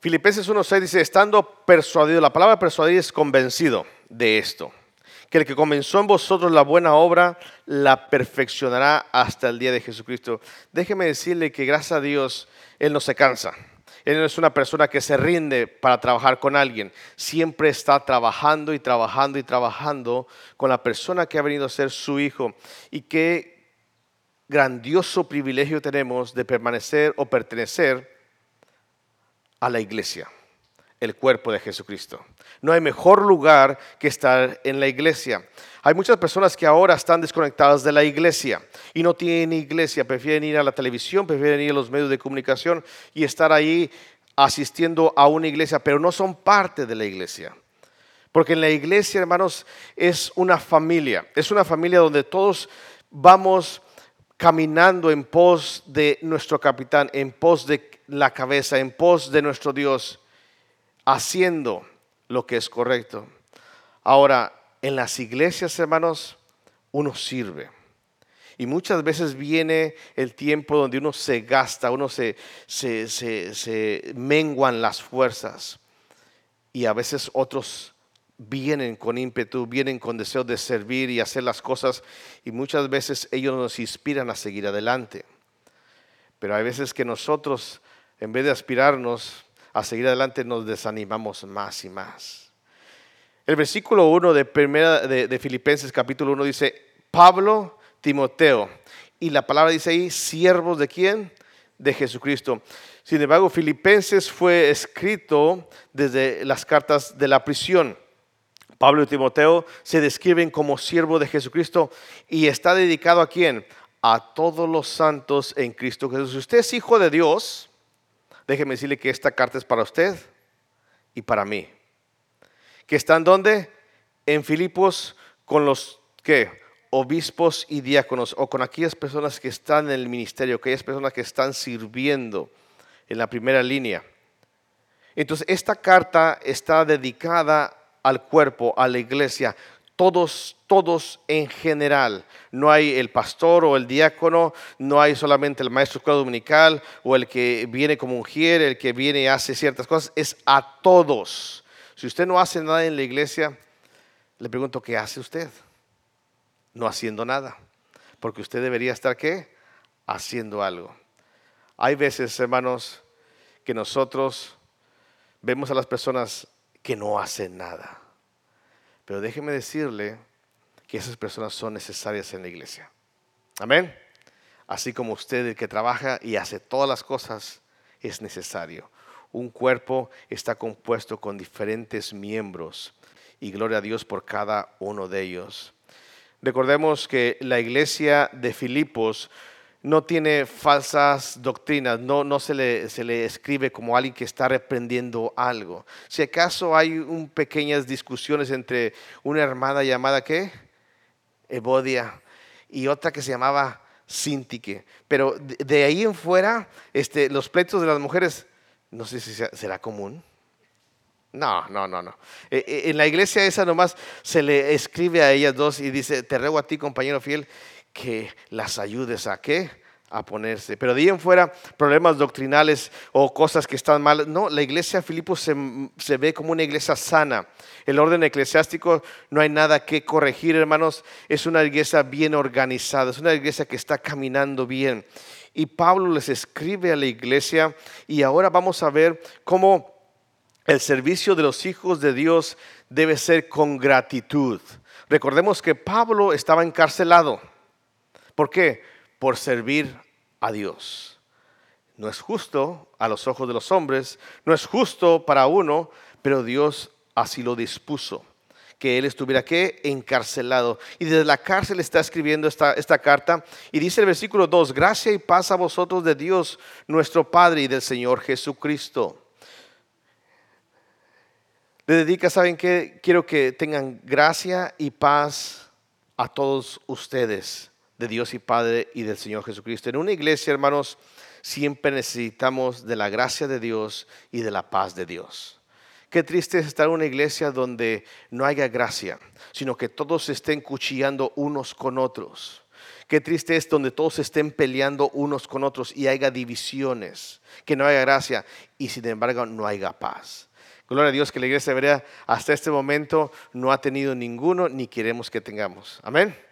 Filipenses 1.6 dice, estando persuadido, la palabra persuadir es convencido de esto, que el que comenzó en vosotros la buena obra la perfeccionará hasta el día de Jesucristo. Déjeme decirle que gracias a Dios, Él no se cansa. Él no es una persona que se rinde para trabajar con alguien. Siempre está trabajando y trabajando y trabajando con la persona que ha venido a ser su hijo. Y qué grandioso privilegio tenemos de permanecer o pertenecer a la iglesia, el cuerpo de Jesucristo. No hay mejor lugar que estar en la iglesia. Hay muchas personas que ahora están desconectadas de la iglesia y no tienen iglesia, prefieren ir a la televisión, prefieren ir a los medios de comunicación y estar ahí asistiendo a una iglesia, pero no son parte de la iglesia. Porque en la iglesia, hermanos, es una familia, es una familia donde todos vamos caminando en pos de nuestro capitán, en pos de la cabeza, en pos de nuestro Dios, haciendo lo que es correcto. Ahora, en las iglesias, hermanos, uno sirve. Y muchas veces viene el tiempo donde uno se gasta, uno se, se, se, se menguan las fuerzas. Y a veces otros vienen con ímpetu, vienen con deseo de servir y hacer las cosas y muchas veces ellos nos inspiran a seguir adelante. Pero hay veces que nosotros, en vez de aspirarnos a seguir adelante, nos desanimamos más y más. El versículo 1 de, primera, de, Filipenses capítulo 1 dice, Pablo, Timoteo, y la palabra dice ahí, siervos de quién? De Jesucristo. Sin embargo, Filipenses fue escrito desde las cartas de la prisión. Pablo y Timoteo se describen como siervo de Jesucristo y está dedicado a quién? A todos los santos en Cristo Jesús. Si usted es hijo de Dios, déjeme decirle que esta carta es para usted y para mí. ¿Que están dónde? En Filipos con los que obispos y diáconos o con aquellas personas que están en el ministerio, aquellas personas que están sirviendo en la primera línea. Entonces, esta carta está dedicada al cuerpo, a la iglesia, todos, todos en general. No hay el pastor o el diácono, no hay solamente el maestro escuela dominical o el que viene como mujer, el que viene y hace ciertas cosas, es a todos. Si usted no hace nada en la iglesia, le pregunto, ¿qué hace usted? No haciendo nada, porque usted debería estar qué? Haciendo algo. Hay veces, hermanos, que nosotros vemos a las personas que no hacen nada. Pero déjeme decirle que esas personas son necesarias en la iglesia. Amén. Así como usted, el que trabaja y hace todas las cosas, es necesario. Un cuerpo está compuesto con diferentes miembros y gloria a Dios por cada uno de ellos. Recordemos que la iglesia de Filipos no tiene falsas doctrinas, no, no se, le, se, le, escribe como alguien que está reprendiendo algo. Si acaso hay un, pequeñas discusiones entre una hermana llamada ¿qué? Evodia y otra que se llamaba Sintique, pero de, ahí en fuera este, los pleitos de las mujeres, no sé si será común. No, no, no, no. En la iglesia esa nomás se le escribe a ellas dos y dice, te ruego a ti, compañero fiel, que las ayudes a qué? A ponerse. Pero de ahí en fuera, problemas doctrinales o cosas que están mal. No, la iglesia de Filipos se, se, ve como una iglesia sana. El orden eclesiástico no hay nada que corregir, hermanos. Es una iglesia bien organizada, es una iglesia que está caminando bien. Y Pablo les escribe a la iglesia y ahora vamos a ver cómo el servicio de los hijos de Dios debe ser con gratitud. Recordemos que Pablo estaba encarcelado. ¿Por qué? Por servir a Dios. No es justo a los ojos de los hombres, no es justo para uno, pero Dios así lo dispuso, que él estuviera ¿qué? encarcelado. Y desde la cárcel está escribiendo esta, esta carta y dice el versículo 2, gracia y paz a vosotros de Dios, nuestro Padre y del Señor Jesucristo. Le dedica, ¿saben qué? Quiero que tengan gracia y paz a todos ustedes de Dios y Padre y del Señor Jesucristo. En una iglesia, hermanos, siempre necesitamos de la gracia de Dios y de la paz de Dios. Qué triste es estar en una iglesia donde no haya gracia, sino que todos se estén cuchillando unos con otros. Qué triste es donde todos estén peleando unos con otros y haya divisiones, que no haya gracia y sin embargo no haya paz. Gloria a Dios que la iglesia hebrea hasta este momento no ha tenido ninguno ni queremos que tengamos. Amén.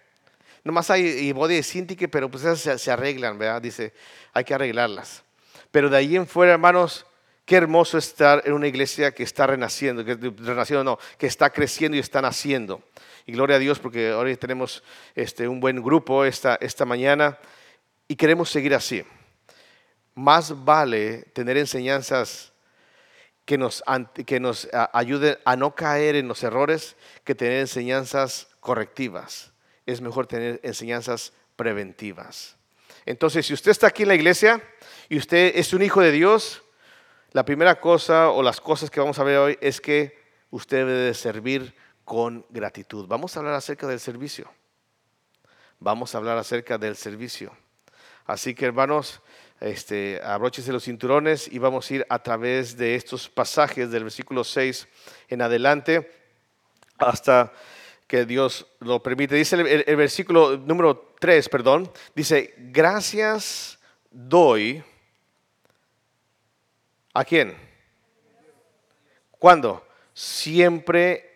Nomás hay y de síntique, pero pues esas se, arreglan, ¿verdad? Dice, hay que arreglarlas. Pero de ahí en fuera, hermanos, qué hermoso estar en una iglesia que está renaciendo, que está creciendo y está naciendo. Y gloria a Dios porque ahora tenemos este, un buen grupo esta, esta mañana y queremos seguir así. Más vale tener enseñanzas que nos, que nos ayuden a no caer en los errores que tener enseñanzas correctivas es mejor tener enseñanzas preventivas. Entonces, si usted está aquí en la iglesia y usted es un hijo de Dios, la primera cosa o las cosas que vamos a ver hoy es que usted debe servir con gratitud. Vamos a hablar acerca del servicio. Vamos a hablar acerca del servicio. Así que hermanos, este, los cinturones y vamos a ir a través de estos pasajes del versículo 6 en adelante hasta que Dios lo permite. Dice el, versículo número 3, perdón, dice, gracias doy. ¿A quién? ¿Cuándo? Siempre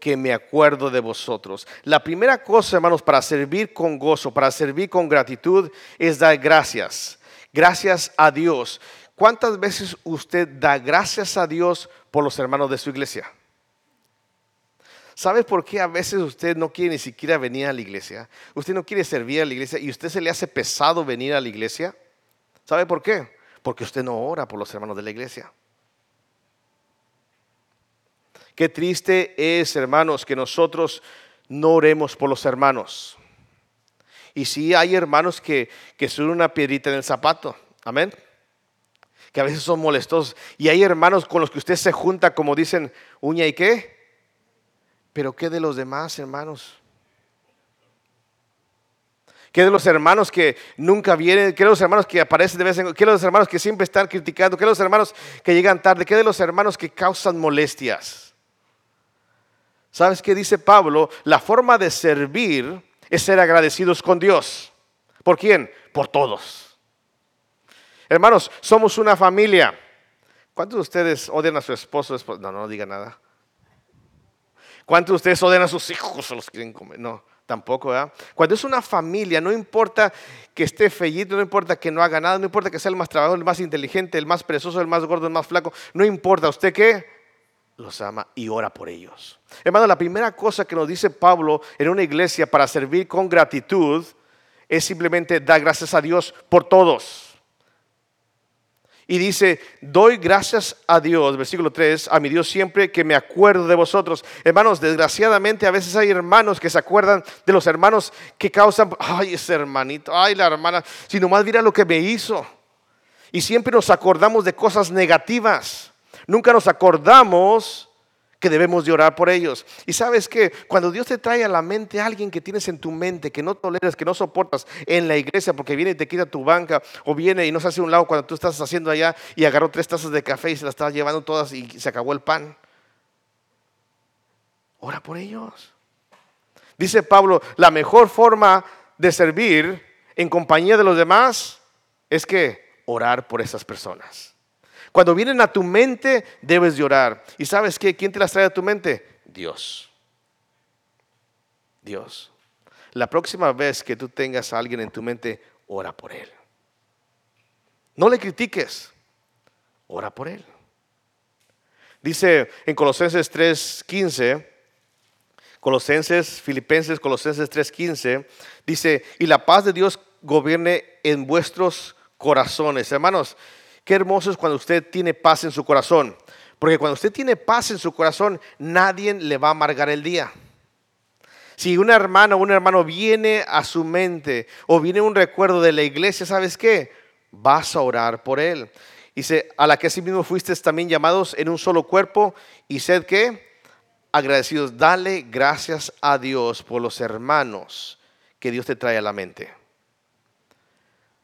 que me acuerdo de vosotros. La primera cosa, hermanos, para servir con gozo, para servir con gratitud, es dar gracias. Gracias a Dios. ¿Cuántas veces usted da gracias a Dios por los hermanos de su iglesia? ¿Sabe por qué a veces usted no quiere ni siquiera venir a la iglesia? Usted no quiere servir a la iglesia y usted se le hace pesado venir a la iglesia. ¿Sabe por qué? Porque usted no ora por los hermanos de la iglesia. Qué triste es, hermanos, que nosotros no oremos por los hermanos. Y sí hay hermanos que, que son una piedrita en el zapato. Amén. Que a veces son molestos. Y hay hermanos con los que usted se junta, como dicen, uña y qué pero ¿qué de los demás hermanos? ¿Qué de los hermanos que nunca vienen? ¿Qué de los hermanos que aparecen de vez en cuando? ¿Qué de los hermanos que siempre están criticando? ¿Qué de los hermanos que llegan tarde? ¿Qué de los hermanos que causan molestias? ¿Sabes qué dice Pablo? La forma de servir es ser agradecidos con Dios. ¿Por quién? Por todos. Hermanos, somos una familia. ¿Cuántos de ustedes odian a su esposo? No, no diga nada. ¿Cuántos de ustedes odian a sus hijos o los quieren comer? No, tampoco, ¿verdad? Cuando es una familia, no importa que esté fellito, no importa que no haga nada, no importa que sea el más trabajador, el más inteligente, el más perezoso, el más gordo, el más flaco, no importa. ¿Usted qué? Los ama y ora por ellos. Hermano, la primera cosa que nos dice Pablo en una iglesia para servir con gratitud es simplemente dar gracias a Dios por todos. Y dice, doy gracias a Dios, versículo 3, a mi Dios siempre que me acuerdo de vosotros. Hermanos, desgraciadamente a veces hay hermanos que se acuerdan de los hermanos que causan, ay, ese hermanito, ay, la hermana, si nomás mira lo que me hizo. Y siempre nos acordamos de cosas negativas. Nunca nos acordamos que debemos de orar por ellos. Y sabes que cuando Dios te trae a la mente a alguien que tienes en tu mente, que no toleras, que no soportas en la iglesia porque viene y te quita tu banca o viene y no se hace un lado cuando tú estás haciendo allá y agarró tres tazas de café y se las estaba llevando todas y se acabó el pan. Ora por ellos. Dice Pablo, la mejor forma de servir en compañía de los demás es que orar por esas personas. Cuando vienen a tu mente, debes llorar. ¿Y sabes qué? ¿Quién te las trae a tu mente? Dios. Dios. La próxima vez que tú tengas a alguien en tu mente, ora por él. No le critiques, ora por él. Dice en Colosenses 3:15, Colosenses, Filipenses, Colosenses 3:15, dice, y la paz de Dios gobierne en vuestros corazones. Hermanos, Qué hermoso es cuando usted tiene paz en su corazón. Porque cuando usted tiene paz en su corazón, nadie le va a amargar el día. Si una hermana o un hermano viene a su mente o viene un recuerdo de la iglesia, ¿sabes qué? Vas a orar por él. Dice, a la que así mismo fuisteis también llamados en un solo cuerpo y sed que agradecidos. Dale gracias a Dios por los hermanos que Dios te trae a la mente.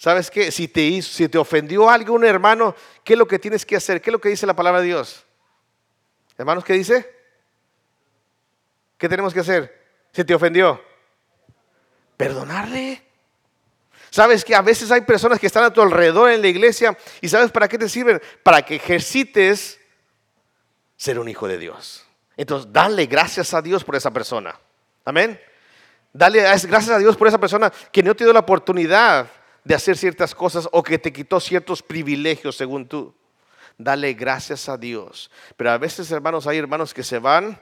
¿Sabes qué? Si te, si te ofendió algún hermano, ¿qué es lo que tienes que hacer? ¿Qué es lo que dice la palabra de Dios? Hermanos, ¿qué dice? ¿Qué tenemos que hacer? Si te ofendió, Perdonarle. Sabes que a veces hay personas que están a tu alrededor en la iglesia y sabes para qué te sirven? Para que ejercites ser un hijo de Dios. Entonces, dale gracias a Dios por esa persona. Amén. Dale gracias a Dios por esa persona que no te dio la oportunidad de hacer ciertas cosas o que te quitó ciertos privilegios según tú. Dale gracias a Dios. Pero a veces, hermanos, hay hermanos que se van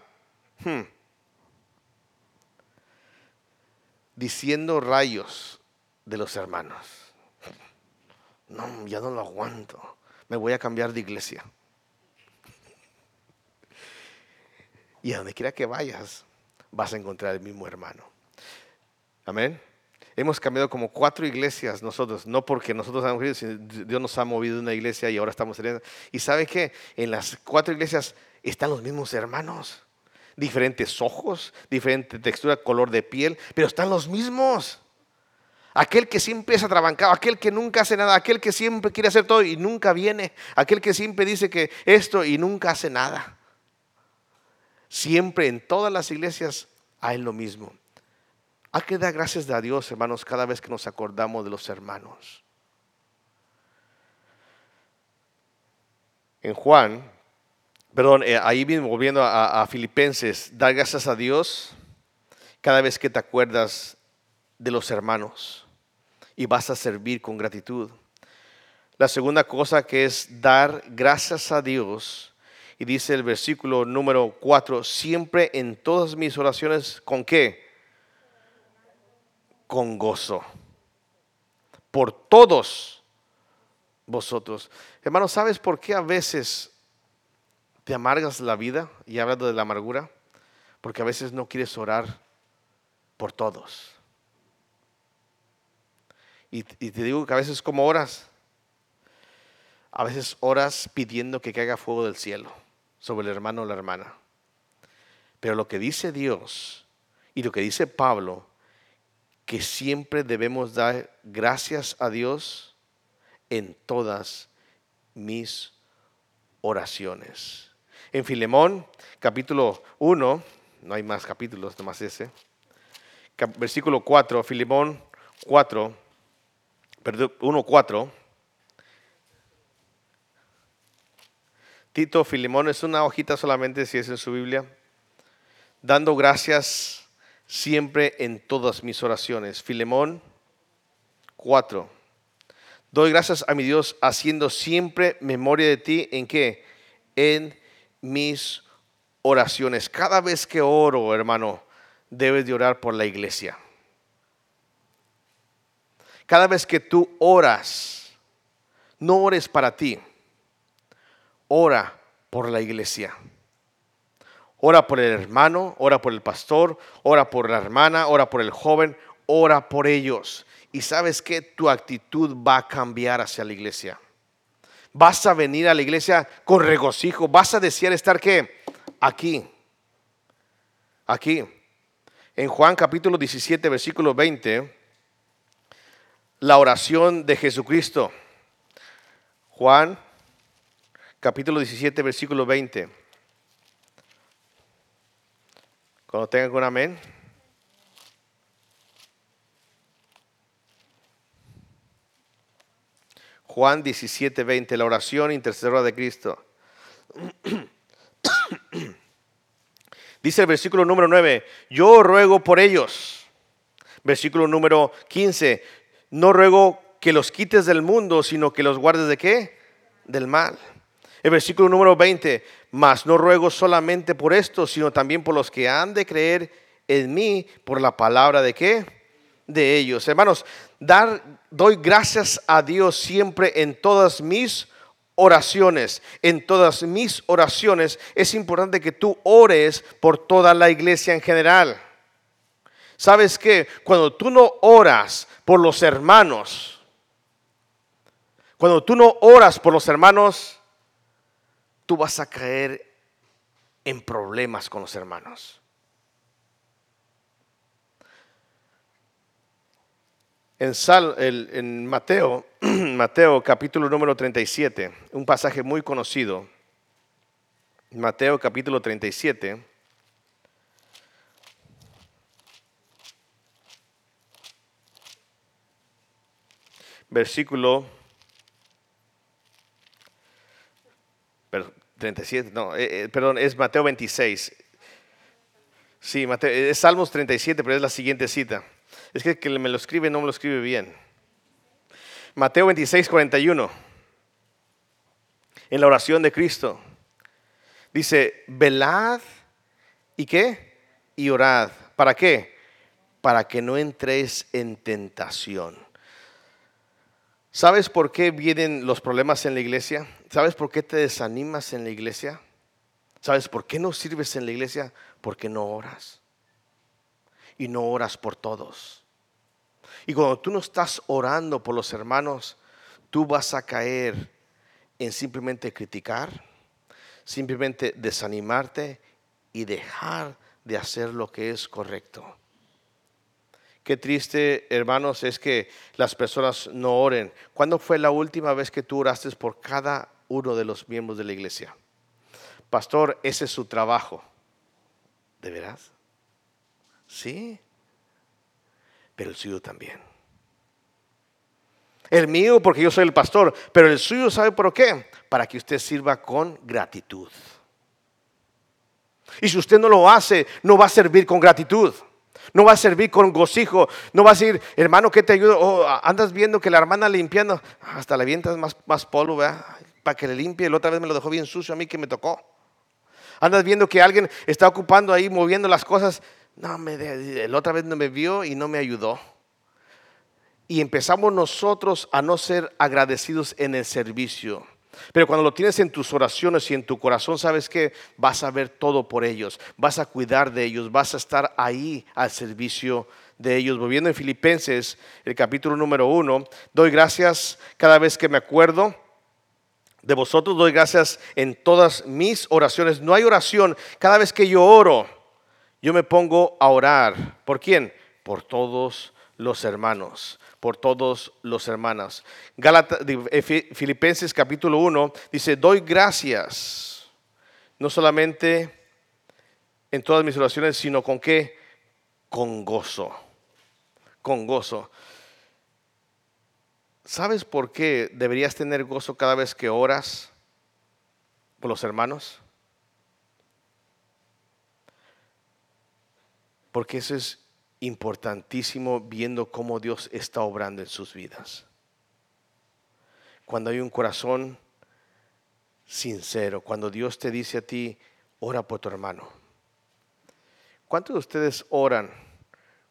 hmm, diciendo rayos de los hermanos. No, ya no lo aguanto. Me voy a cambiar de iglesia. Y a donde quiera que vayas, vas a encontrar el mismo hermano. Amén. Hemos cambiado como cuatro iglesias nosotros, no porque nosotros Dios nos ha movido una iglesia y ahora estamos saliendo. Y sabe que en las cuatro iglesias están los mismos hermanos, diferentes ojos, diferente textura, color de piel, pero están los mismos. Aquel que siempre es atrabancado, aquel que nunca hace nada, aquel que siempre quiere hacer todo y nunca viene, aquel que siempre dice que esto y nunca hace nada. Siempre en todas las iglesias hay lo mismo. Hay que dar gracias a Dios, hermanos, cada vez que nos acordamos de los hermanos. En Juan, perdón, eh, ahí mismo volviendo a, a Filipenses, dar gracias a Dios cada vez que te acuerdas de los hermanos y vas a servir con gratitud. La segunda cosa que es dar gracias a Dios, y dice el versículo número 4, siempre en todas mis oraciones, ¿con qué? Con gozo por todos vosotros. Hermano, ¿sabes por qué a veces te amargas la vida? Y hablando de la amargura, porque a veces no quieres orar por todos. Y, y te digo que a veces como oras, a veces oras pidiendo que caiga fuego del cielo sobre el hermano o la hermana. Pero lo que dice Dios y lo que dice Pablo que siempre debemos dar gracias a Dios en todas mis oraciones. En Filemón, capítulo 1, no hay más capítulos, nomás ese, versículo 4, Filemón 4, perdón, 1, 4. Tito, Filemón es una hojita solamente si es en su Biblia. Dando gracias siempre en todas mis oraciones. Filemón 4. Doy gracias a mi Dios haciendo siempre memoria de ti en qué? En mis oraciones. Cada vez que oro, hermano, debes de orar por la iglesia. Cada vez que tú oras, no ores para ti, ora por la iglesia. Ora por el hermano, ora por el pastor, ora por la hermana, ora por el joven, ora por ellos. Y sabes que tu actitud va a cambiar hacia la iglesia. Vas a venir a la iglesia con regocijo, vas a desear estar qué? Aquí. Aquí. En Juan capítulo 17, versículo 20, la oración de Jesucristo. Juan capítulo 17, versículo 20. Cuando tengan un amén. Juan 17, 20, la oración intercesora de Cristo. Dice el versículo número 9, yo ruego por ellos. Versículo número 15, no ruego que los quites del mundo, sino que los guardes de qué? Del mal. El versículo número 20, mas no ruego solamente por esto, sino también por los que han de creer en mí por la palabra de qué? De ellos. Hermanos, dar, doy gracias a Dios siempre en todas mis oraciones. En todas mis oraciones es importante que tú ores por toda la iglesia en general. ¿Sabes qué? Cuando tú no oras por los hermanos, cuando tú no oras por los hermanos, tú vas a caer en problemas con los hermanos. En, en Mateo, Mateo capítulo número 37, un pasaje muy conocido. Mateo capítulo 37. versículo perdón, 37, no, eh, eh, perdón, es Mateo 26. Sí, Mateo, es Salmos 37, pero es la siguiente cita. Es que que me lo escribe no me lo escribe bien. Mateo 26, 41. En la oración de Cristo. Dice, velad y qué? Y orad. ¿Para qué? Para que no entréis en tentación. ¿Sabes por qué vienen los problemas en la iglesia? ¿Sabes por qué te desanimas en la iglesia? ¿Sabes por qué no sirves en la iglesia? Porque no oras. Y no oras por todos. Y cuando tú no estás orando por los hermanos, tú vas a caer en simplemente criticar, simplemente desanimarte y dejar de hacer lo que es correcto. Qué triste, hermanos, es que las personas no oren. ¿Cuándo fue la última vez que tú oraste por cada uno de los miembros de la iglesia? Pastor, ese es su trabajo. ¿De veras? Sí. Pero el suyo también. El mío porque yo soy el pastor, pero el suyo sabe por qué? Para que usted sirva con gratitud. Y si usted no lo hace, no va a servir con gratitud. No va a servir con gocijo. No va a decir, hermano, ¿qué te ayudo? Oh, andas viendo que la hermana limpiando. Hasta le avientas más, más polvo, ¿verdad? Para que le limpie. La otra vez me lo dejó bien sucio a mí que me tocó. Andas viendo que alguien está ocupando ahí, moviendo las cosas. No, me, la otra vez no me vio y no me ayudó. Y empezamos nosotros a no ser agradecidos en el servicio. Pero cuando lo tienes en tus oraciones y en tu corazón, sabes que vas a ver todo por ellos, vas a cuidar de ellos, vas a estar ahí al servicio de ellos. Volviendo en Filipenses, el capítulo número uno, doy gracias cada vez que me acuerdo de vosotros, doy gracias en todas mis oraciones. No hay oración, cada vez que yo oro, yo me pongo a orar. ¿Por quién? Por todos los hermanos por todos los hermanos. Eh, Filipenses capítulo 1 dice, doy gracias, no solamente en todas mis oraciones, sino con qué? Con gozo, con gozo. ¿Sabes por qué deberías tener gozo cada vez que oras por los hermanos? Porque eso es importantísimo viendo cómo Dios está obrando en sus vidas. Cuando hay un corazón sincero, cuando Dios te dice a ti, ora por tu hermano. ¿Cuántos de ustedes oran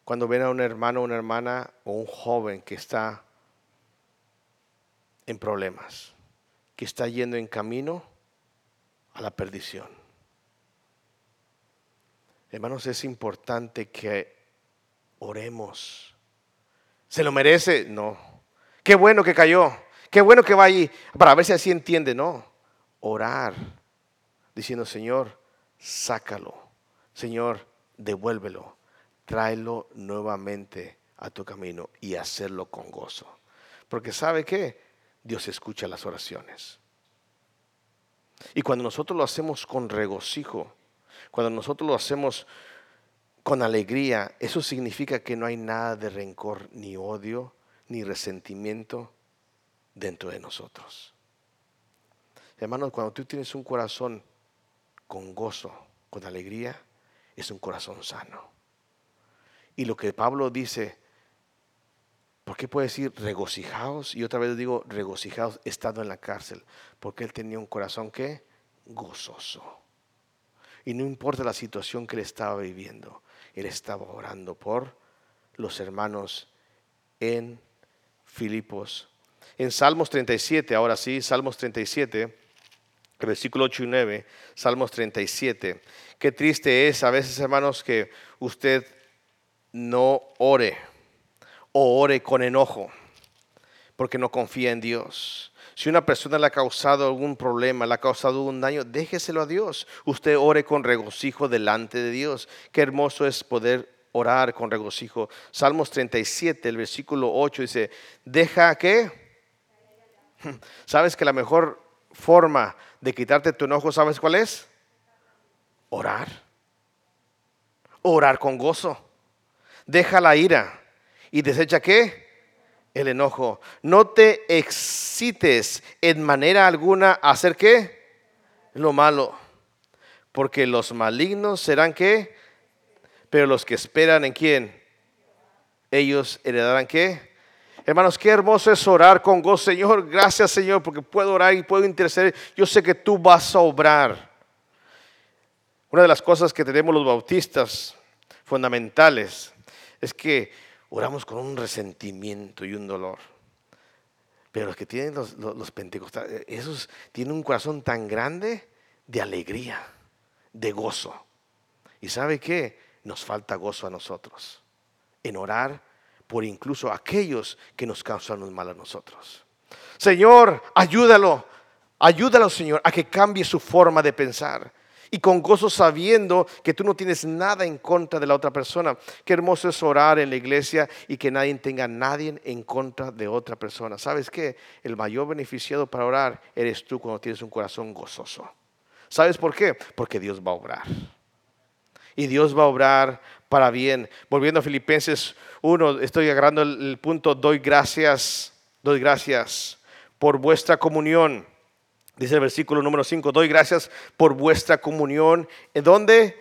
cuando ven a un hermano, una hermana o un joven que está en problemas, que está yendo en camino a la perdición? Hermanos, es importante que Oremos. ¿Se lo merece? No. Qué bueno que cayó. Qué bueno que va allí. Para ver si así entiende. No. Orar. Diciendo, Señor, sácalo. Señor, devuélvelo. Tráelo nuevamente a tu camino y hacerlo con gozo. Porque sabe que Dios escucha las oraciones. Y cuando nosotros lo hacemos con regocijo, cuando nosotros lo hacemos con alegría, eso significa que no hay nada de rencor, ni odio, ni resentimiento dentro de nosotros. Hermanos, cuando tú tienes un corazón con gozo, con alegría, es un corazón sano. Y lo que Pablo dice, ¿por qué puede decir regocijaos? Y otra vez digo regocijaos estando en la cárcel, porque él tenía un corazón que gozoso. Y no importa la situación que él estaba viviendo, él estaba orando por los hermanos en Filipos. En Salmos 37, ahora sí, Salmos 37, versículo 8 y 9, Salmos 37. Qué triste es a veces, hermanos, que usted no ore o ore con enojo porque no confía en Dios. Si una persona le ha causado algún problema, le ha causado un daño, déjeselo a Dios. Usted ore con regocijo delante de Dios. Qué hermoso es poder orar con regocijo. Salmos 37, el versículo 8 dice, deja que... ¿Sabes que la mejor forma de quitarte tu enojo, sabes cuál es? Orar. Orar con gozo. Deja la ira y desecha qué? El enojo. No te excites en manera alguna a hacer qué? Lo malo. Porque los malignos serán qué? Pero los que esperan en quién? Ellos heredarán qué? Hermanos, qué hermoso es orar con gozo. Señor, gracias Señor, porque puedo orar y puedo interceder. Yo sé que tú vas a obrar. Una de las cosas que tenemos los bautistas fundamentales es que oramos con un resentimiento y un dolor. Pero los que tienen los, pentecostales, esos tienen un corazón tan grande de alegría, de gozo. ¿Y sabe qué? Nos falta gozo a nosotros en orar por incluso aquellos que nos causan un mal a nosotros. Señor, ayúdalo, ayúdalo, Señor, a que cambie su forma de pensar y con gozo sabiendo que tú no tienes nada en contra de la otra persona. Qué hermoso es orar en la iglesia y que nadie tenga nadie en contra de otra persona. ¿Sabes qué? El mayor beneficiado para orar eres tú cuando tienes un corazón gozoso. ¿Sabes por qué? Porque Dios va a obrar. Y Dios va a obrar para bien. Volviendo a Filipenses 1, estoy agarrando el, punto, doy gracias, doy gracias por vuestra comunión Dice el versículo número 5, doy gracias por vuestra comunión. ¿En dónde?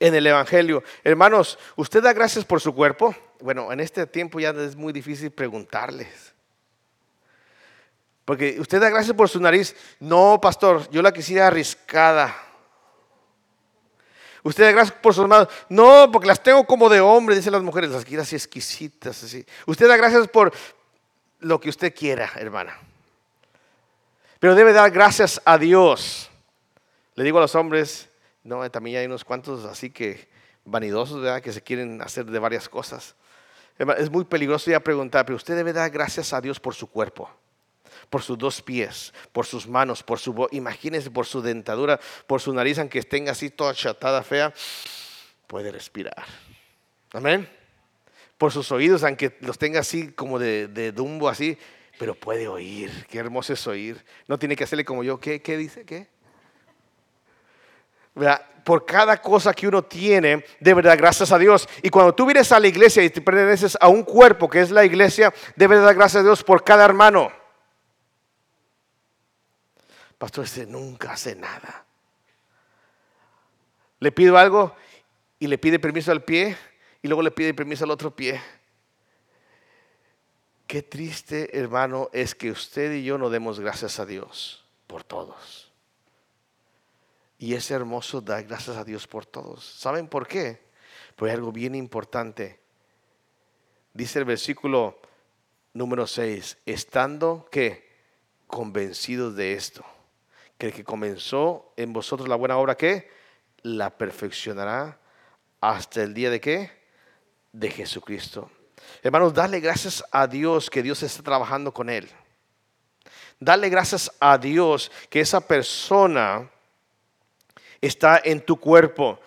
En el Evangelio. Hermanos, ¿usted da gracias por su cuerpo? Bueno, en este tiempo ya es muy difícil preguntarles. Porque usted da gracias por su nariz. No, pastor, yo la quisiera arriscada. Usted da gracias por sus manos. No, porque las tengo como de hombre, dicen las mujeres, las quiero así exquisitas. Así. Usted da gracias por lo que usted quiera, hermana. Pero debe dar gracias a Dios. Le digo a los hombres, no, también hay unos cuantos así que vanidosos, ¿verdad? Que se quieren hacer de varias cosas. Es muy peligroso ya preguntar, pero usted debe dar gracias a Dios por su cuerpo, por sus dos pies, por sus manos, por su voz. Imagínese por su dentadura, por su nariz, aunque tenga así toda achatada, fea, puede respirar. Amén. Por sus oídos, aunque los tenga así como de dumbo, así, pero puede oír. Qué hermoso es oír. No tiene que hacerle como yo. ¿Qué, qué dice? ¿Qué? Por cada cosa que uno tiene, de verdad, gracias a Dios. Y cuando tú vienes a la iglesia y te perteneces a un cuerpo que es la iglesia, debe dar gracias a Dios por cada hermano. Pastor, este nunca hace nada. Le pido algo y le pide permiso al pie y luego le pide permiso al otro pie. Qué triste, hermano, es que usted y yo no demos gracias a Dios por todos. Y es hermoso dar gracias a Dios por todos. ¿Saben por qué? Pues hay algo bien importante. Dice el versículo número 6, estando que convencidos de esto, que el que comenzó en vosotros la buena obra, que la perfeccionará hasta el día de qué? De Jesucristo. Hermanos, dale gracias a Dios que Dios está trabajando con él. Dale gracias a Dios que esa persona está en tu cuerpo.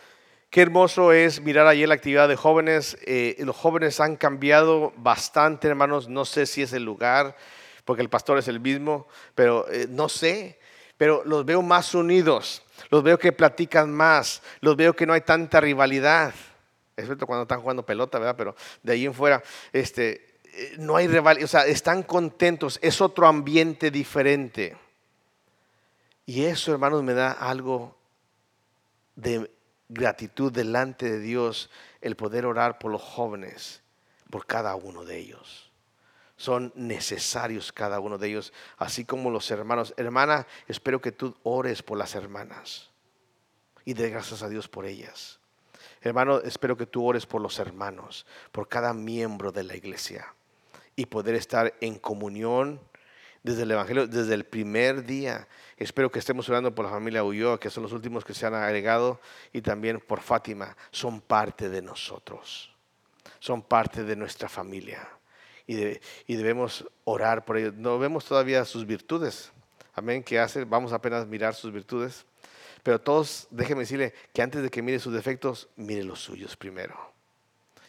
Qué hermoso es mirar ayer la actividad de jóvenes. Eh, los jóvenes han cambiado bastante, hermanos. No sé si es el lugar, porque el pastor es el mismo, pero eh, no sé. Pero los veo más unidos, los veo que platican más, los veo que no hay tanta rivalidad excepto cuando están jugando pelota, ¿verdad? Pero de ahí en fuera, este, eh, no hay rival, o sea, están contentos, es otro ambiente diferente. Y eso, hermanos, me da algo de gratitud delante de Dios, el poder orar por los jóvenes, por cada uno de ellos. Son necesarios cada uno de ellos, así como los hermanos. Hermana, espero que tú ores por las hermanas y dé gracias a Dios por ellas. Hermano, espero que tú ores por los hermanos, por cada miembro de la iglesia y poder estar en comunión desde el Evangelio, desde el primer día. Espero que estemos orando por la familia Ulloa, que son los últimos que se han agregado, y también por Fátima. Son parte de nosotros, son parte de nuestra familia. Y, y debemos orar por ellos. No vemos todavía sus virtudes. Amén. ¿Qué hace? Vamos apenas a mirar sus virtudes. Pero todos, déjeme decirle que antes de que mire sus defectos, mire los suyos primero.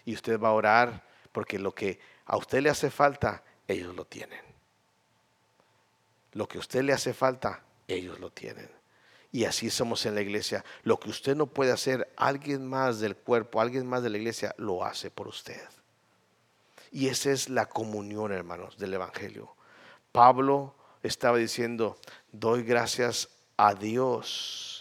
Y usted va a orar porque lo que a usted le hace falta, ellos lo tienen. Lo que a usted le hace falta, ellos lo tienen. Y así somos en la iglesia. Lo que usted no puede hacer, alguien más del cuerpo, alguien más de la iglesia, lo hace por usted. Y esa es la comunión, hermanos, del Evangelio. Pablo estaba diciendo, doy gracias a Dios.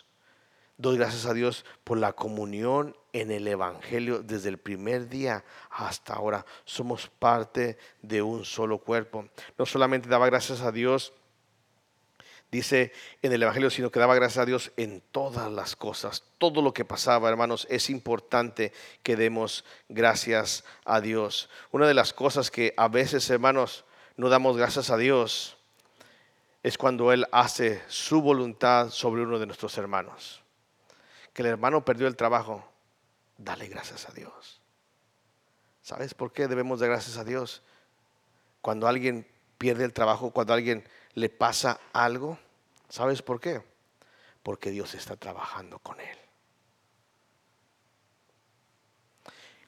Doy gracias a Dios por la comunión en el Evangelio desde el primer día hasta ahora. Somos parte de un solo cuerpo. No solamente daba gracias a Dios dice en el Evangelio, sino que daba gracias a Dios en todas las cosas. Todo lo que pasaba, hermanos, es importante que demos gracias a Dios. Una de las cosas que a veces, hermanos, no damos gracias a Dios es cuando Él hace su voluntad sobre uno de nuestros hermanos. Que el hermano perdió el trabajo, dale gracias a Dios. ¿Sabes por qué debemos de gracias a Dios? Cuando alguien pierde el trabajo, cuando alguien le pasa algo, ¿Sabes por qué? Porque Dios está trabajando con él.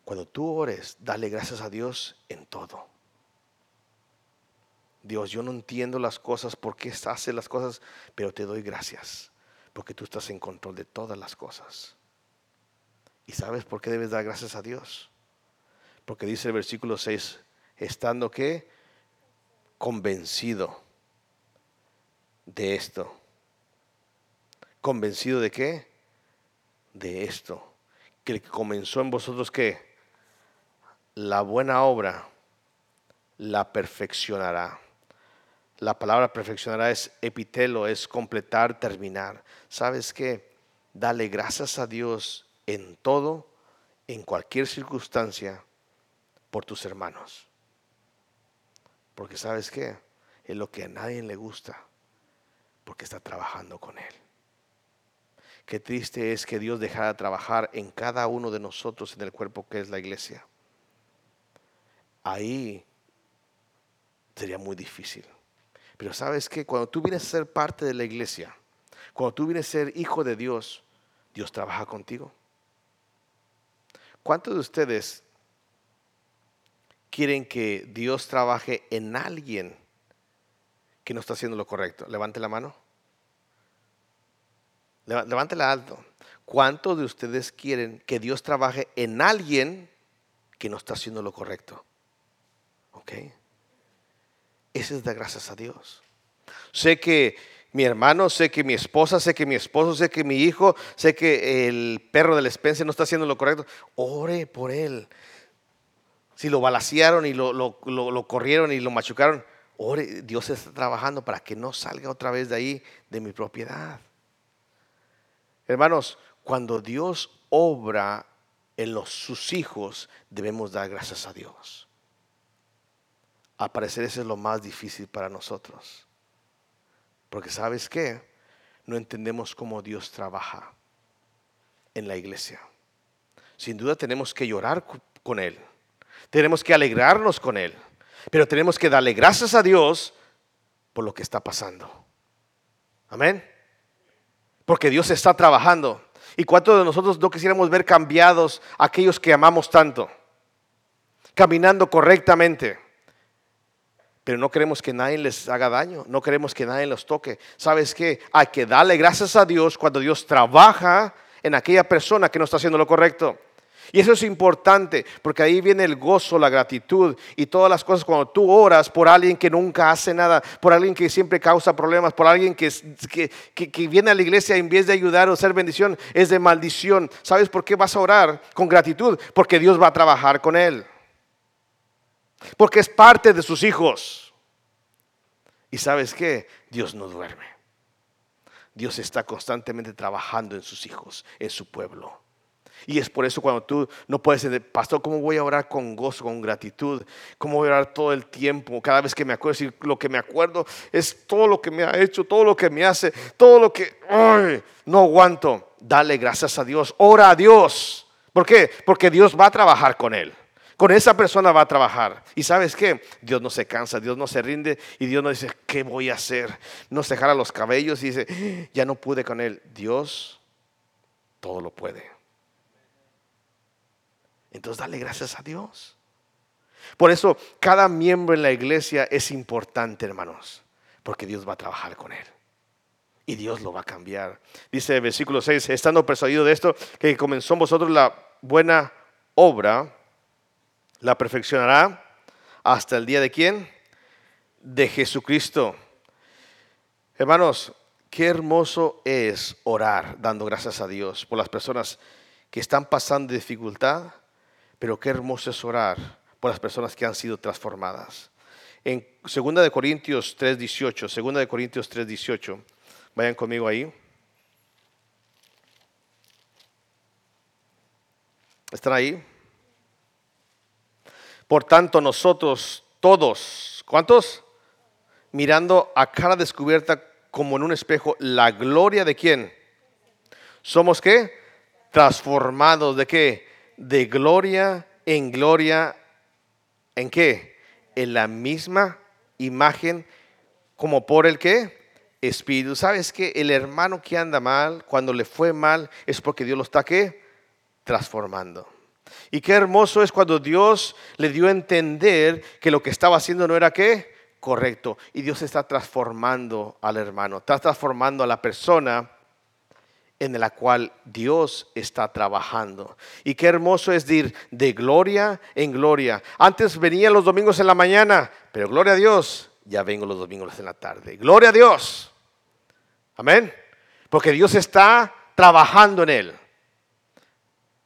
Cuando tú ores, dale gracias a Dios en todo. Dios, yo no entiendo las cosas, por qué hace las cosas, pero te doy gracias, porque tú estás en control de todas las cosas. ¿Y sabes por qué debes dar gracias a Dios? Porque dice el versículo 6, estando que convencido de esto. ¿Convencido de qué? De esto. Que que comenzó en vosotros qué? La buena obra la perfeccionará. La palabra perfeccionará es epitelo, es completar, terminar. ¿Sabes qué? Dale gracias a Dios en todo, en cualquier circunstancia, por tus hermanos. Porque sabes qué? Es lo que a nadie le gusta porque está trabajando con Él. Qué triste es que Dios dejara de trabajar en cada uno de nosotros en el cuerpo que es la iglesia. Ahí sería muy difícil. Pero sabes que cuando tú vienes a ser parte de la iglesia, cuando tú vienes a ser hijo de Dios, Dios trabaja contigo. ¿Cuántos de ustedes quieren que Dios trabaje en alguien que no está haciendo lo correcto? Levante la mano. Levántela alto. ¿Cuántos de ustedes quieren que Dios trabaje en alguien que no está haciendo lo correcto? ¿Ok? Ese es de gracias a Dios. Sé que mi hermano, sé que mi esposa, sé que mi esposo, sé que mi hijo, sé que el perro del Spencer no está haciendo lo correcto. Ore por él. Si lo balacearon y lo, lo corrieron y lo machucaron, ore, Dios está trabajando para que no salga otra vez de ahí, de mi propiedad. Hermanos, cuando Dios obra en los, sus hijos, debemos dar gracias a Dios. Al parecer eso es lo más difícil para nosotros. Porque sabes qué? No entendemos cómo Dios trabaja en la iglesia. Sin duda tenemos que llorar con Él. Tenemos que alegrarnos con Él. Pero tenemos que darle gracias a Dios por lo que está pasando. Amén. Porque Dios está trabajando. ¿Y cuántos de nosotros no quisiéramos ver cambiados aquellos que amamos tanto? Caminando correctamente. Pero no queremos que nadie les haga daño, no queremos que nadie los toque. ¿Sabes qué? Hay que darle gracias a Dios cuando Dios trabaja en aquella persona que no está haciendo lo correcto. Y eso es importante, porque ahí viene el gozo, la gratitud y todas las cosas cuando tú oras por alguien que nunca hace nada, por alguien que siempre causa problemas, por alguien que, que, viene a la iglesia en vez de ayudar o ser bendición, es de maldición. ¿Sabes por qué vas a orar con gratitud? Porque Dios va a trabajar con él. Porque es parte de sus hijos. Y sabes qué? Dios no duerme. Dios está constantemente trabajando en sus hijos, en su pueblo. Y es por eso cuando tú no puedes decir, pastor, ¿cómo voy a orar con gozo, con gratitud? ¿Cómo voy a orar todo el tiempo? Cada vez que me acuerdo, lo que me acuerdo es todo lo que me ha hecho, todo lo que me hace, todo lo que no aguanto. Dale gracias a Dios, ora a Dios. ¿Por qué? Porque Dios va a trabajar con él. Con esa persona va a trabajar. Y sabes qué? Dios no se cansa, Dios no se rinde y Dios no dice, ¿qué voy a hacer? No se jala los cabellos y dice, ya no pude con él. Dios todo lo puede. Entonces dale gracias a Dios. Por eso cada miembro en la iglesia es importante, hermanos, porque Dios va a trabajar con él. Y Dios lo va a cambiar. Dice el versículo 6, estando persuadido de esto, que comenzó en vosotros la buena obra, la perfeccionará hasta el día de quién? De Jesucristo. Hermanos, qué hermoso es orar dando gracias a Dios por las personas que están pasando dificultad, pero qué hermoso es orar por las personas que han sido transformadas. En 2 de Corintios 3:18, 2 de Corintios 3:18. Vayan conmigo ahí. ¿Están ahí? Por tanto, nosotros todos, ¿cuántos? Mirando a cara descubierta como en un espejo la gloria de quién? ¿Somos qué? Transformados de qué? De gloria en gloria. ¿En qué? En la misma imagen como por el qué? Espíritu. ¿Sabes que el hermano que anda mal, cuando le fue mal, es porque Dios lo está qué? Transformando. Y qué hermoso es cuando Dios le dio a entender que lo que estaba haciendo no era qué? Correcto. Y Dios está transformando al hermano, está transformando a la persona en la cual Dios está trabajando. Y qué hermoso es ir de gloria en gloria. Antes venía los domingos en la mañana, pero gloria a Dios, ya vengo los domingos en la tarde. Gloria a Dios. Amén. Porque Dios está trabajando en él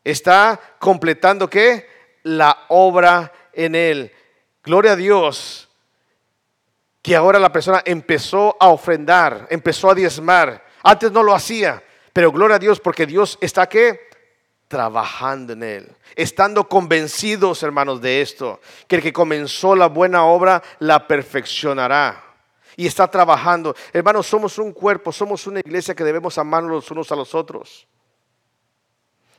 está completando qué? La obra en él. Gloria a Dios que ahora la persona empezó a ofrendar, empezó a diezmar. Antes no lo hacía, pero gloria a Dios porque Dios está qué? Trabajando en él. Estando convencidos, hermanos, de esto, que el que comenzó la buena obra la perfeccionará. Y está trabajando. Hermanos, somos un cuerpo, somos una iglesia que debemos amarnos los unos a los otros.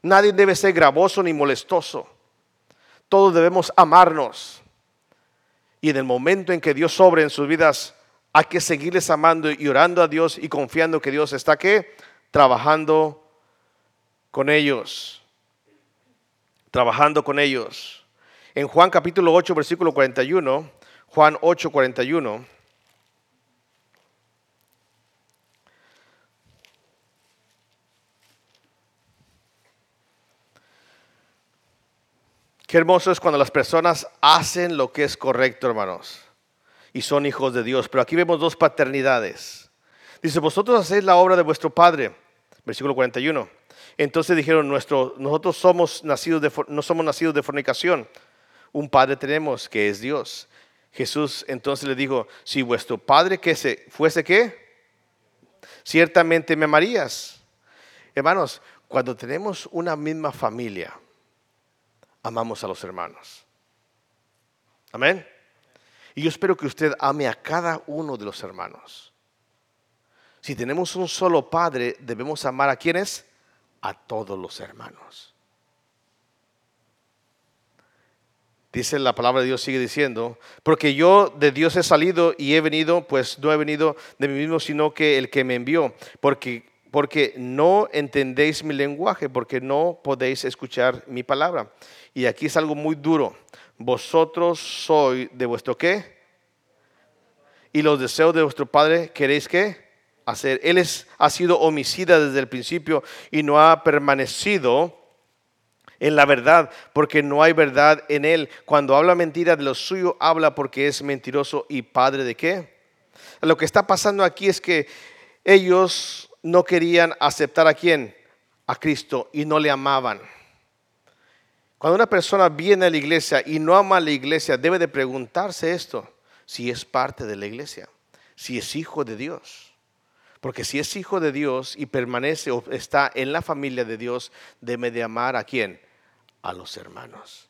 Nadie debe ser gravoso ni molestoso. Todos debemos amarnos. Y en el momento en que Dios sobre en sus vidas, hay que seguirles amando y orando a Dios y confiando que Dios está aquí trabajando con ellos. Trabajando con ellos. En Juan capítulo 8, versículo 41, Juan 8, 41. Qué hermoso es cuando las personas hacen lo que es correcto, hermanos, y son hijos de Dios. Pero aquí vemos dos paternidades. Dice, vosotros hacéis la obra de vuestro Padre, versículo 41. Entonces dijeron, Nuestro, nosotros somos nacidos de, no somos nacidos de fornicación, un Padre tenemos que es Dios. Jesús entonces le dijo, si vuestro Padre que se fuese qué, ciertamente me amarías. Hermanos, cuando tenemos una misma familia, amamos a los hermanos. Amén. Y yo espero que usted ame a cada uno de los hermanos. Si tenemos un solo Padre, debemos amar a quienes? A todos los hermanos. Dice la palabra de Dios, sigue diciendo, porque yo de Dios he salido y he venido, pues no he venido de mí mismo, sino que el que me envió, porque, porque no entendéis mi lenguaje, porque no podéis escuchar mi palabra. Y aquí es algo muy duro. Vosotros sois de vuestro qué? Y los deseos de vuestro Padre queréis qué? Hacer. Él es, ha sido homicida desde el principio y no ha permanecido en la verdad, porque no hay verdad en él. Cuando habla mentira de lo suyo, habla porque es mentiroso y padre de qué. Lo que está pasando aquí es que ellos no querían aceptar a quién, a Cristo, y no le amaban. Cuando una persona viene a la iglesia y no ama a la iglesia, debe de preguntarse esto, si es parte de la iglesia, si es hijo de Dios. Porque si es hijo de Dios y permanece o está en la familia de Dios, debe de amar a quién? A los hermanos.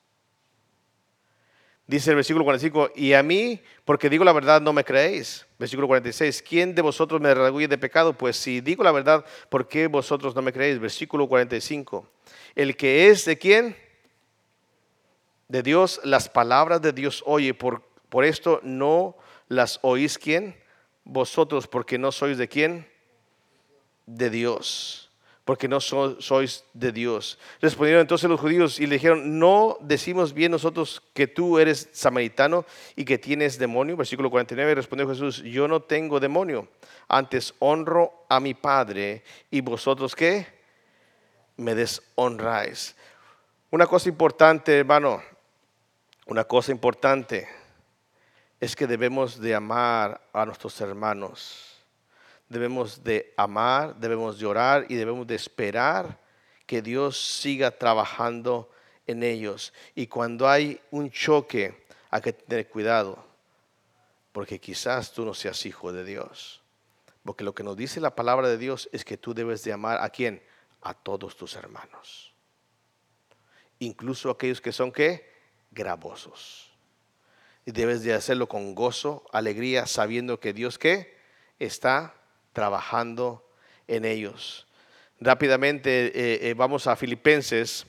Dice el versículo 45, y a mí, porque digo la verdad, no me creéis. Versículo 46, ¿quién de vosotros me redarguye de pecado? Pues si digo la verdad, ¿por qué vosotros no me creéis? Versículo 45, el que es de quién? de Dios, las palabras de Dios oye, por, por esto no las oís quién? Vosotros, porque no sois de quién? De Dios, porque no sois de Dios. Respondieron entonces los judíos y le dijeron, ¿no decimos bien nosotros que tú eres samaritano y que tienes demonio? Versículo 49, respondió Jesús, yo no tengo demonio, antes honro a mi Padre y vosotros qué? Me deshonráis. Una cosa importante, hermano, una cosa importante, es que debemos de amar a nuestros hermanos. Debemos de amar, debemos de orar y debemos de esperar que Dios siga trabajando en ellos. Y cuando hay un choque, hay que tener cuidado, porque quizás tú no seas hijo de Dios. Porque lo que nos dice la palabra de Dios es que tú debes de amar a quién? A todos tus hermanos. Incluso aquellos que son qué? Gravosos. Y debes de hacerlo con gozo, alegría, sabiendo que Dios qué? Está trabajando en ellos. Rápidamente eh, eh, vamos a Filipenses.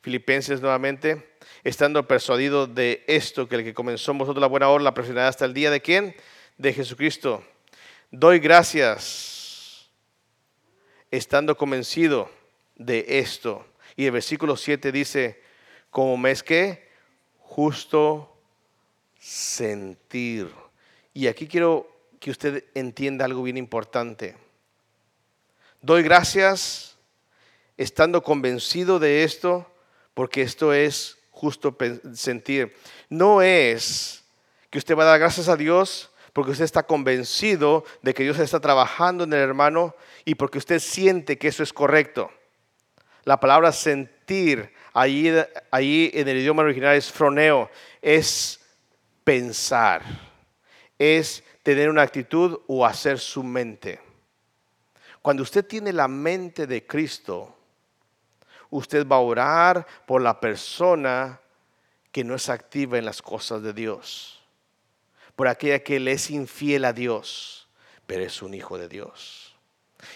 Filipenses nuevamente, estando persuadido de esto, que el que comenzó en vosotros la buena obra la presionará hasta el día de quién? De Jesucristo. Doy gracias, estando convencido de esto. Y el versículo 7 dice, como me es que justo sentir. Y aquí quiero que usted entienda algo bien importante. Doy gracias estando convencido de esto, porque esto es justo sentir. No es que usted va a dar gracias a Dios porque usted está convencido de que Dios está trabajando en el hermano y porque usted siente que eso es correcto. La palabra sentir, ahí en el idioma original es froneo, es pensar, es tener una actitud o hacer su mente. Cuando usted tiene la mente de Cristo, usted va a orar por la persona que no es activa en las cosas de Dios por aquella que le es infiel a Dios, pero es un hijo de Dios.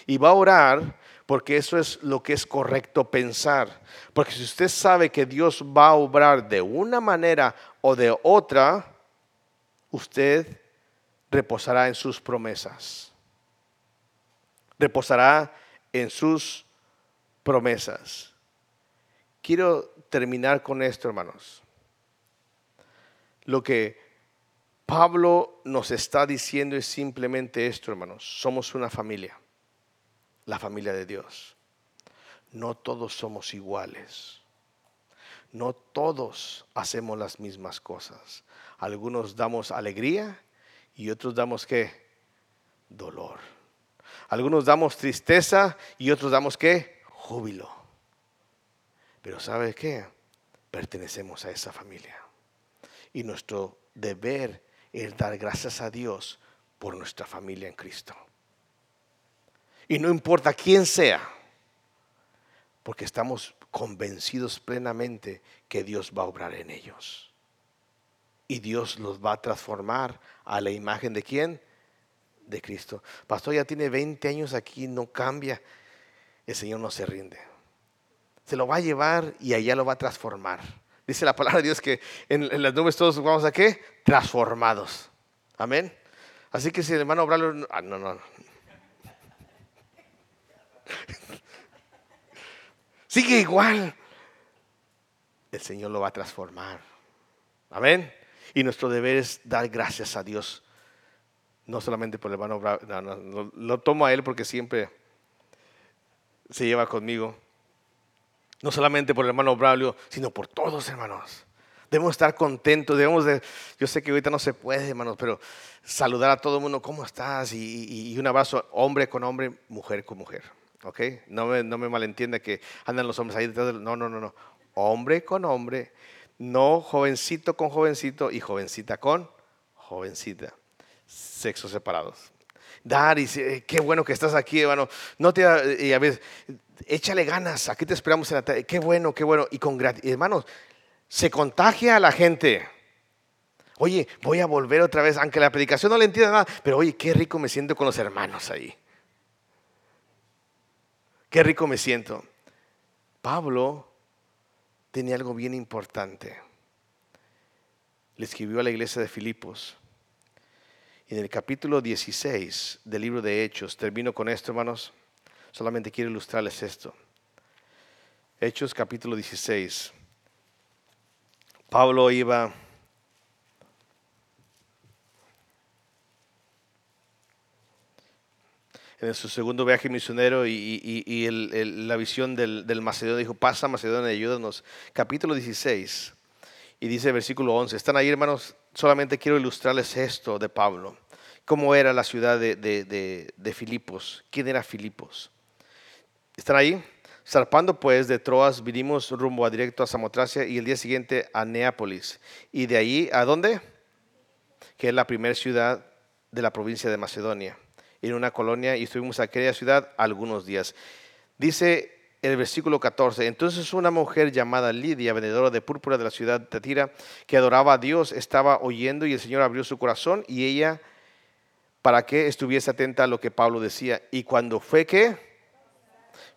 Y va a orar porque eso es lo que es correcto pensar. Porque si usted sabe que Dios va a obrar de una manera o de otra, usted reposará en sus promesas. Reposará en sus promesas. Quiero terminar con esto, hermanos. Lo que Pablo nos está diciendo es simplemente esto, hermanos. Somos una familia, la familia de Dios. No todos somos iguales. No todos hacemos las mismas cosas. Algunos damos alegría y otros damos qué? Dolor. Algunos damos tristeza y otros damos qué? Júbilo. Pero ¿sabe qué? Pertenecemos a esa familia. Y nuestro deber es dar gracias a Dios por nuestra familia en Cristo. Y no importa quién sea, porque estamos convencidos plenamente que Dios va a obrar en ellos. Y Dios los va a transformar a la imagen de quién? De Cristo. Pastor ya tiene 20 años aquí, no cambia. El Señor no se rinde. Se lo va a llevar y allá lo va a transformar. Dice la palabra de Dios que en, las nubes todos vamos a qué? Transformados. Amén. Así que si el hermano Obralo, ah, no, no. Sigue igual. El Señor lo va a transformar. Amén. Y nuestro deber es dar gracias a Dios. No solamente por el hermano Obralo, no, no, lo tomo a él porque siempre se lleva conmigo. No solamente por el hermano Braulio, sino por todos, hermanos. Debemos estar contentos, debemos de, yo sé que ahorita no se puede, hermanos, pero saludar a todo el mundo, ¿cómo estás? Y, un abrazo, hombre con hombre, mujer con mujer, ¿ok? No me, no me malentienda que andan los hombres ahí detrás, no, no, no, no. Hombre con hombre, no jovencito con jovencito y jovencita con jovencita. Sexos separados. Dar y qué bueno que estás aquí, hermano. No te, y a veces, échale ganas, aquí te esperamos en la tarde, qué bueno, qué bueno, y con gratitud, hermanos, se contagia a la gente. Oye, voy a volver otra vez, aunque la predicación no le entienda nada, pero oye, qué rico me siento con los hermanos ahí. Qué rico me siento. Pablo tenía algo bien importante. Le escribió a la iglesia de Filipos. En el capítulo 16 del libro de Hechos, termino con esto, hermanos. Solamente quiero ilustrarles esto. Hechos capítulo 16. Pablo iba en su segundo viaje misionero y, la visión del, Macedonio dijo, pasa Macedonia, ayúdanos. Capítulo 16. Y dice versículo 11, están ahí hermanos, solamente quiero ilustrarles esto de Pablo. ¿Cómo era la ciudad de, de Filipos? ¿Quién era Filipos? ¿Están ahí? Zarpando pues de Troas, vinimos rumbo a directo a Samotracia y el día siguiente a Neápolis. Y de ahí, ¿a dónde? Que es la primera ciudad de la provincia de Macedonia. En una colonia y estuvimos en aquella ciudad algunos días. Dice el versículo 14, entonces una mujer llamada Lidia, vendedora de púrpura de la ciudad de Tira, que adoraba a Dios, estaba oyendo y el Señor abrió su corazón y ella, para que estuviese atenta a lo que Pablo decía. Y cuando fue que,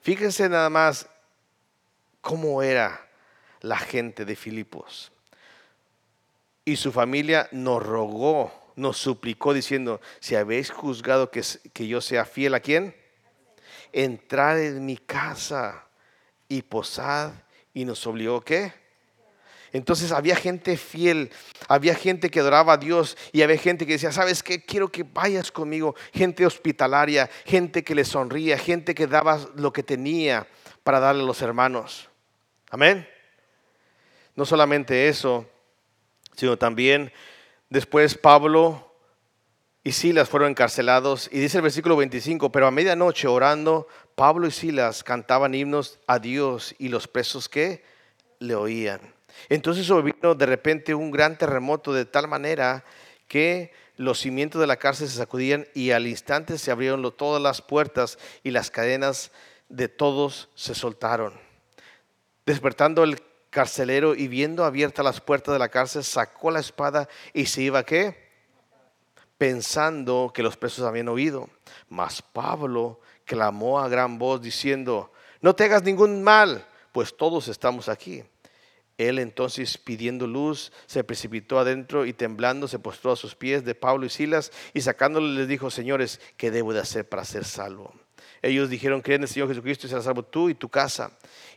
fíjense nada más cómo era la gente de Filipos. Y su familia nos rogó, nos suplicó diciendo, si habéis juzgado que, que yo sea fiel a quién, entrar en mi casa y posad. Y nos obligó, ¿qué? Entonces había gente fiel, había gente que adoraba a Dios y había gente que decía, ¿sabes qué? Quiero que vayas conmigo. Gente hospitalaria, gente que le sonría, gente que daba lo que tenía para darle a los hermanos. Amén. No solamente eso, sino también después Pablo y Silas fueron encarcelados. Y dice el versículo 25, pero a medianoche orando, Pablo y Silas cantaban himnos a Dios y los presos que le oían. Entonces vino de repente un gran terremoto de tal manera que los cimientos de la cárcel se sacudían y al instante se abrieron todas las puertas y las cadenas de todos se soltaron. Despertando el carcelero y viendo abiertas las puertas de la cárcel, sacó la espada y se iba qué? pensando que los presos habían oído. Mas Pablo clamó a gran voz diciendo, no te hagas ningún mal, pues todos estamos aquí. Él entonces pidiendo luz se precipitó adentro y temblando se postró a sus pies de Pablo y Silas y sacándole les dijo, señores, ¿qué debo de hacer para ser salvo? Ellos dijeron, creen en el Señor Jesucristo y serás salvo tú y tu casa.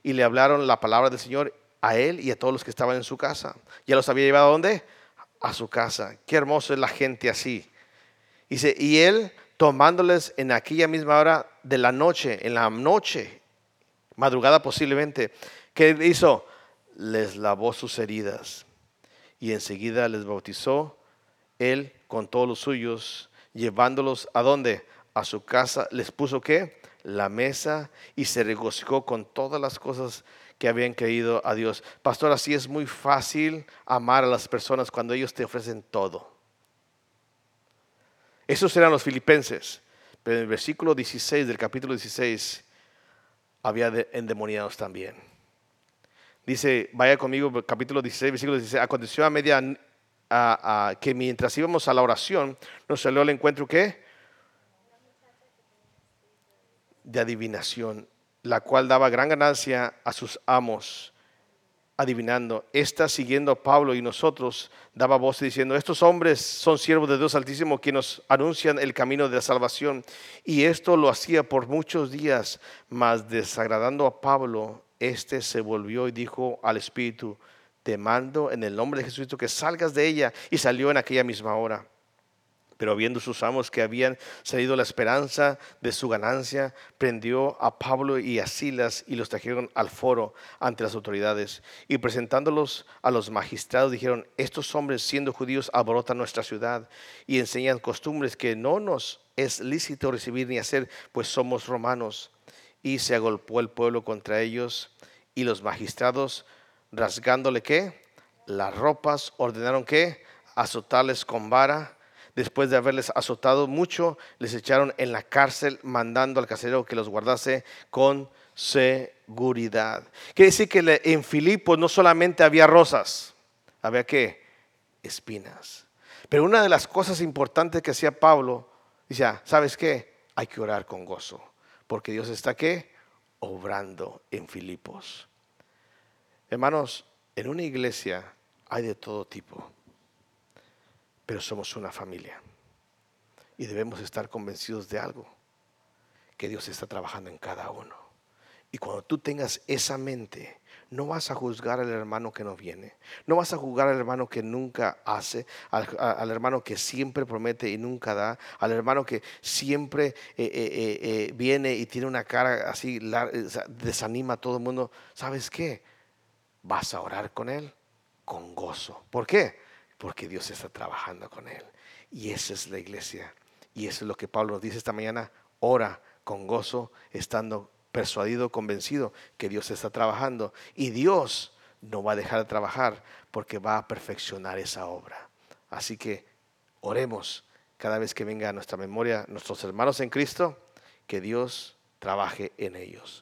Y le hablaron la palabra del Señor a él y a todos los que estaban en su casa. Ya los había llevado a dónde? A su casa. Qué hermoso es la gente así Dice, y él tomándoles en aquella misma hora de la noche, en la noche, madrugada posiblemente, ¿qué hizo? Les lavó sus heridas y enseguida les bautizó él con todos los suyos, llevándolos a dónde? A su casa, les puso qué? La mesa y se regocijó con todas las cosas que habían creído a Dios. Pastor, así es muy fácil amar a las personas cuando ellos te ofrecen todo. Esos eran los filipenses. Pero en el versículo 16 del capítulo 16 había endemoniados también. Dice, vaya conmigo, capítulo 16, versículo 16. Aconteció a media que mientras íbamos a la oración, nos salió al encuentro que de adivinación, la cual daba gran ganancia a sus amos adivinando. Esta siguiendo a Pablo y nosotros daba voz diciendo, estos hombres son siervos de Dios Altísimo que nos anuncian el camino de la salvación. Y esto lo hacía por muchos días, mas desagradando a Pablo, este se volvió y dijo al Espíritu, te mando en el nombre de Jesucristo que salgas de ella. Y salió en aquella misma hora. Pero viendo sus amos que habían salido la esperanza de su ganancia, prendió a Pablo y a Silas y los trajeron al foro ante las autoridades. Y presentándolos a los magistrados, dijeron, estos hombres siendo judíos alborotan nuestra ciudad y enseñan costumbres que no nos es lícito recibir ni hacer, pues somos romanos. Y se agolpó el pueblo contra ellos y los magistrados, rasgándole qué, las ropas, ordenaron que azotarles con vara después de haberles azotado mucho, les echaron en la cárcel mandando al casero que los guardase con seguridad. Quiere decir que en Filipos no solamente había rosas, había qué? Espinas. Pero una de las cosas importantes que hacía Pablo, decía, ¿sabes qué? Hay que orar con gozo, porque Dios está qué? Obrando en Filipos. Hermanos, en una iglesia hay de todo tipo pero somos una familia. Y debemos estar convencidos de algo, que Dios está trabajando en cada uno. Y cuando tú tengas esa mente, no vas a juzgar al hermano que no viene, no vas a juzgar al hermano que nunca hace, al, hermano que siempre promete y nunca da, al hermano que siempre eh, eh, eh, viene y tiene una cara así, desanima a todo el mundo. ¿Sabes qué? Vas a orar con él con gozo. ¿Por qué? Porque Dios está trabajando con él. Y esa es la iglesia. Y eso es lo que Pablo nos dice esta mañana. Ora con gozo, estando persuadido, convencido que Dios está trabajando. Y Dios no va a dejar de trabajar porque va a perfeccionar esa obra. Así que oremos cada vez que venga a nuestra memoria nuestros hermanos en Cristo, que Dios trabaje en ellos.